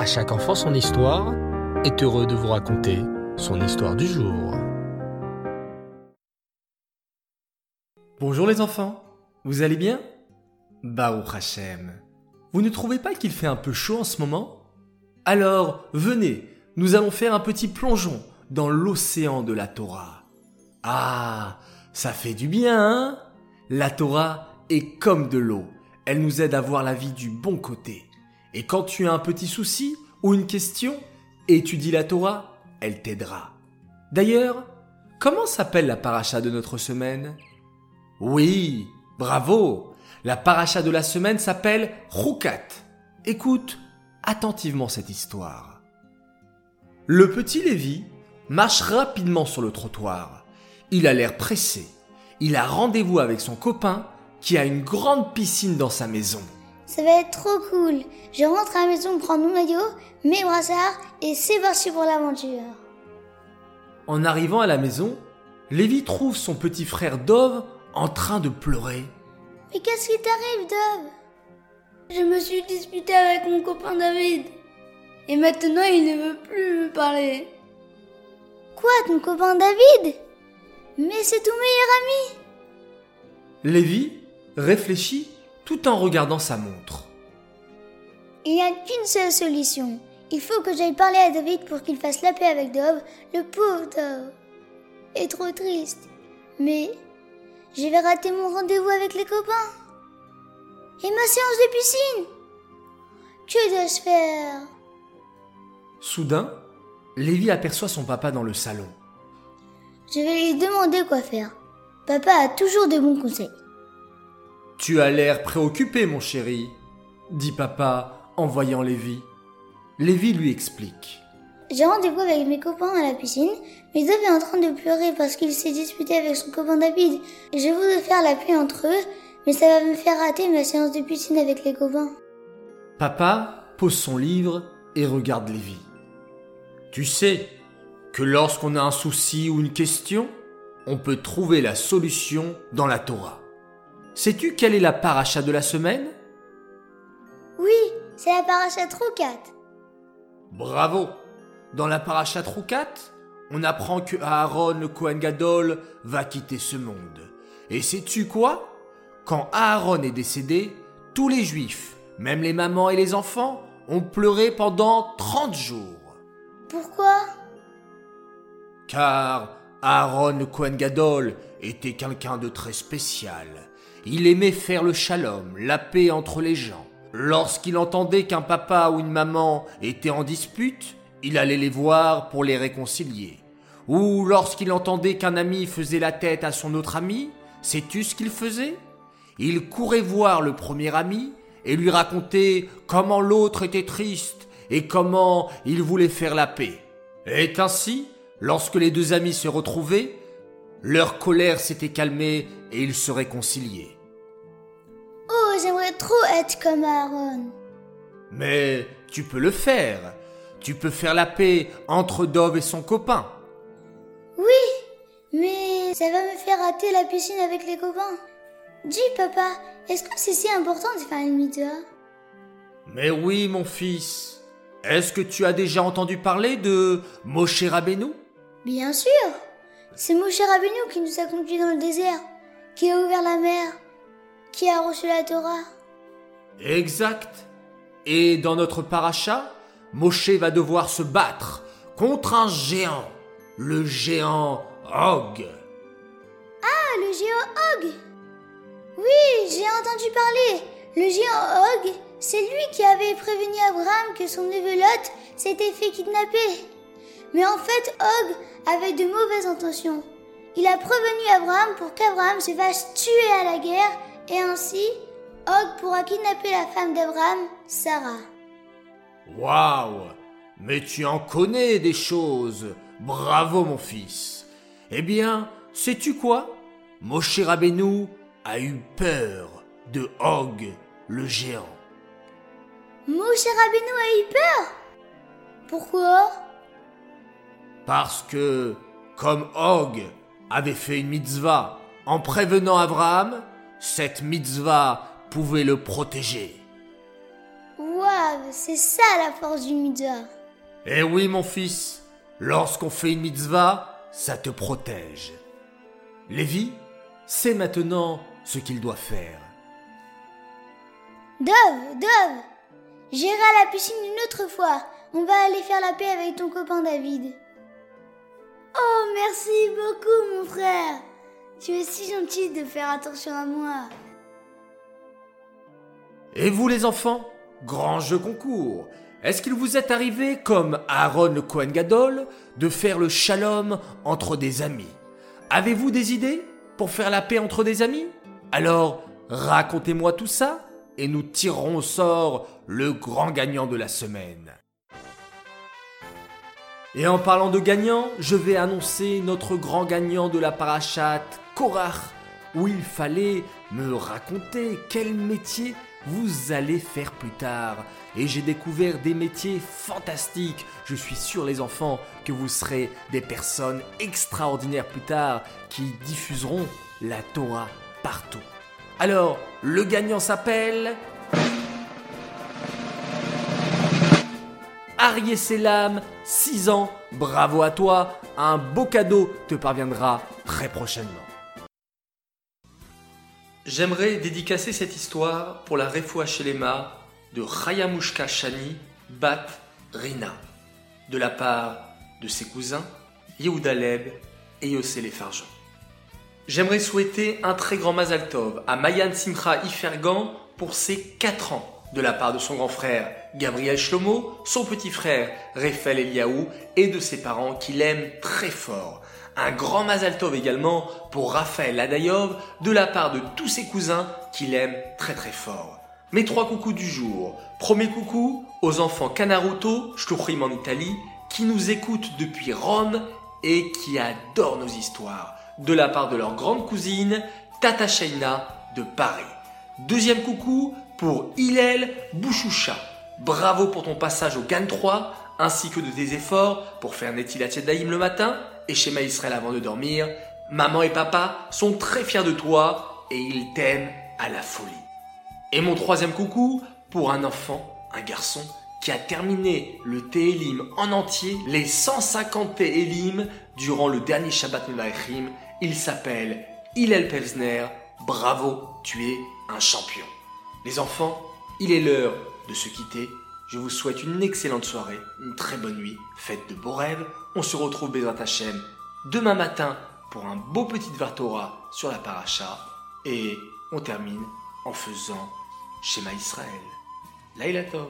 À chaque enfant son histoire est heureux de vous raconter son histoire du jour. Bonjour les enfants, vous allez bien? Baruch Hashem. Vous ne trouvez pas qu'il fait un peu chaud en ce moment? Alors, venez, nous allons faire un petit plongeon dans l'océan de la Torah. Ah, ça fait du bien, hein? La Torah est comme de l'eau. Elle nous aide à voir la vie du bon côté. Et quand tu as un petit souci ou une question, étudie la Torah, elle t'aidera. D'ailleurs, comment s'appelle la paracha de notre semaine? Oui, bravo La paracha de la semaine s'appelle Roukat. Écoute attentivement cette histoire. Le petit Lévi marche rapidement sur le trottoir. Il a l'air pressé. Il a rendez-vous avec son copain qui a une grande piscine dans sa maison. Ça va être trop cool. Je rentre à la maison prendre mon maillot, mes brassards et c'est parti pour l'aventure. En arrivant à la maison, Lévi trouve son petit frère Dove en train de pleurer. Mais qu'est-ce qui t'arrive, Dove? Je me suis disputé avec mon copain David. Et maintenant, il ne veut plus me parler. Quoi, ton copain David? Mais c'est ton meilleur ami Lévi réfléchit tout en regardant sa montre. Il n'y a qu'une seule solution. Il faut que j'aille parler à David pour qu'il fasse la paix avec Dove, le pauvre Dove. Est trop triste. Mais je vais rater mon rendez-vous avec les copains. Et ma séance de piscine. Que dois-je faire? Soudain, Lévi aperçoit son papa dans le salon. Je vais lui demander quoi faire. Papa a toujours de bons conseils. Tu as l'air préoccupé, mon chéri, dit papa en voyant Lévi. Lévi lui explique. J'ai rendez-vous avec mes copains à la piscine, mais Dove est en train de pleurer parce qu'il s'est disputé avec son copain David. Je voudrais faire la paix entre eux, mais ça va me faire rater ma séance de piscine avec les copains. Papa pose son livre et regarde Lévi. Tu sais que lorsqu'on a un souci ou une question, on peut trouver la solution dans la Torah. Sais-tu quelle est la paracha de la semaine? Oui, c'est la paracha Troukat. Bravo Dans la paracha Troukat, on apprend que Aaron le Kohen Gadol va quitter ce monde. Et sais-tu quoi? Quand Aaron est décédé, tous les juifs, même les mamans et les enfants, ont pleuré pendant 30 jours. Pourquoi? Car Aaron le Kohen Gadol était quelqu'un de très spécial. Il aimait faire le shalom, la paix entre les gens. Lorsqu'il entendait qu'un papa ou une maman était en dispute, il allait les voir pour les réconcilier. Ou lorsqu'il entendait qu'un ami faisait la tête à son autre ami, sais-tu ce qu'il faisait? Il courait voir le premier ami et lui racontait comment l'autre était triste et comment il voulait faire la paix. Et ainsi, lorsque les deux amis se retrouvaient, leur colère s'était calmée et ils se réconciliaient. Oh, j'aimerais trop être comme Aaron. Mais tu peux le faire. Tu peux faire la paix entre Dove et son copain. Oui, mais ça va me faire rater la piscine avec les copains. Dis, papa, est-ce que c'est si important de faire une mitzvah Mais oui, mon fils. Est-ce que tu as déjà entendu parler de Moshe Rabbeinu? Bien sûr C'est Moshe Rabbeinu qui nous a conduits dans le désert, qui a ouvert la mer, qui a reçu la Torah? Exact. Et dans notre paracha, Moshe va devoir se battre contre un géant, le géant Og. Ah, le géant Og Oui, j'ai entendu parler. Le géant Og, c'est lui qui avait prévenu Abraham que son neveu Lot s'était fait kidnapper. Mais en fait, Og avait de mauvaises intentions. Il a prévenu Abraham pour qu'Abraham se fasse tuer à la guerre et ainsi, Og pourra kidnapper la femme d'Abraham, Sarah. Waouh Mais tu en connais des choses. Bravo, mon fils. Eh bien, sais-tu quoi? Moshe Rabbeinu a eu peur de Og, le géant. Moshe Rabbeinu a eu peur? Pourquoi? Parce que, comme Og avait fait une mitzvah en prévenant Abraham, cette mitzvah pouvait le protéger. Waouh, c'est ça la force d'une mitzvah. Eh oui, mon fils, lorsqu'on fait une mitzvah, ça te protège. Lévi sait maintenant ce qu'il doit faire. Dove, Dove, j'irai à la piscine une autre fois. On va aller faire la paix avec ton copain David. Oh, merci beaucoup, mon frère. Tu es si gentil de faire attention à moi. Et vous, les enfants? Grand jeu concours. Est-ce qu'il vous est arrivé, comme Aaron le Kohen Gadol, de faire le shalom entre des amis? Avez-vous des idées pour faire la paix entre des amis? Alors, racontez-moi tout ça et nous tirerons au sort le grand gagnant de la semaine. Et en parlant de gagnant, je vais annoncer notre grand gagnant de la parachate, Korach, où il fallait me raconter quel métier vous allez faire plus tard. Et j'ai découvert des métiers fantastiques. Je suis sûr les enfants que vous serez des personnes extraordinaires plus tard qui diffuseront la Torah partout. Alors, le gagnant s'appelle... Arié Selam, 6 ans, bravo à toi, un beau cadeau te parviendra très prochainement. J'aimerais dédicacer cette histoire pour la Refoua Shelema de Chayamushka Shani Bat Rina, de la part de ses cousins Yehuda Leb et Yossé Farjan. J'aimerais souhaiter un très grand Mazal Tov à Mayan Simcha Ifergan pour ses 4 ans, de la part de son grand frère Gabriel Shlomo, son petit frère Raphaël Eliaou et de ses parents qui l'aiment très fort. Un grand Mazal Tov également pour Raphaël Adayov de la part de tous ses cousins qui l'aiment très très fort. Mes trois coucous du jour. Premier coucou aux enfants Canaruto, Shluchim en Italie, qui nous écoutent depuis Rome et qui adorent nos histoires de la part de leur grande cousine, Tata Shaina de Paris. Deuxième coucou pour Hillel Bouchoucha. Bravo pour ton passage au GAN 3, ainsi que de tes efforts pour faire Netilat le matin et schéma Israël avant de dormir. Maman et papa sont très fiers de toi et ils t'aiment à la folie. Et mon troisième coucou pour un enfant, un garçon, qui a terminé le Télim en entier, les 150 Télim durant le dernier Shabbat Mevachim il s'appelle Hillel Pevsner. Bravo, tu es un champion. Les enfants, il est l'heure de se quitter. Je vous souhaite une excellente soirée, une très bonne nuit, faites de beaux rêves. On se retrouve Bezrat Hashem demain matin pour un beau petit Vartora sur la paracha. Et on termine en faisant Shema Israël. Laila Tov.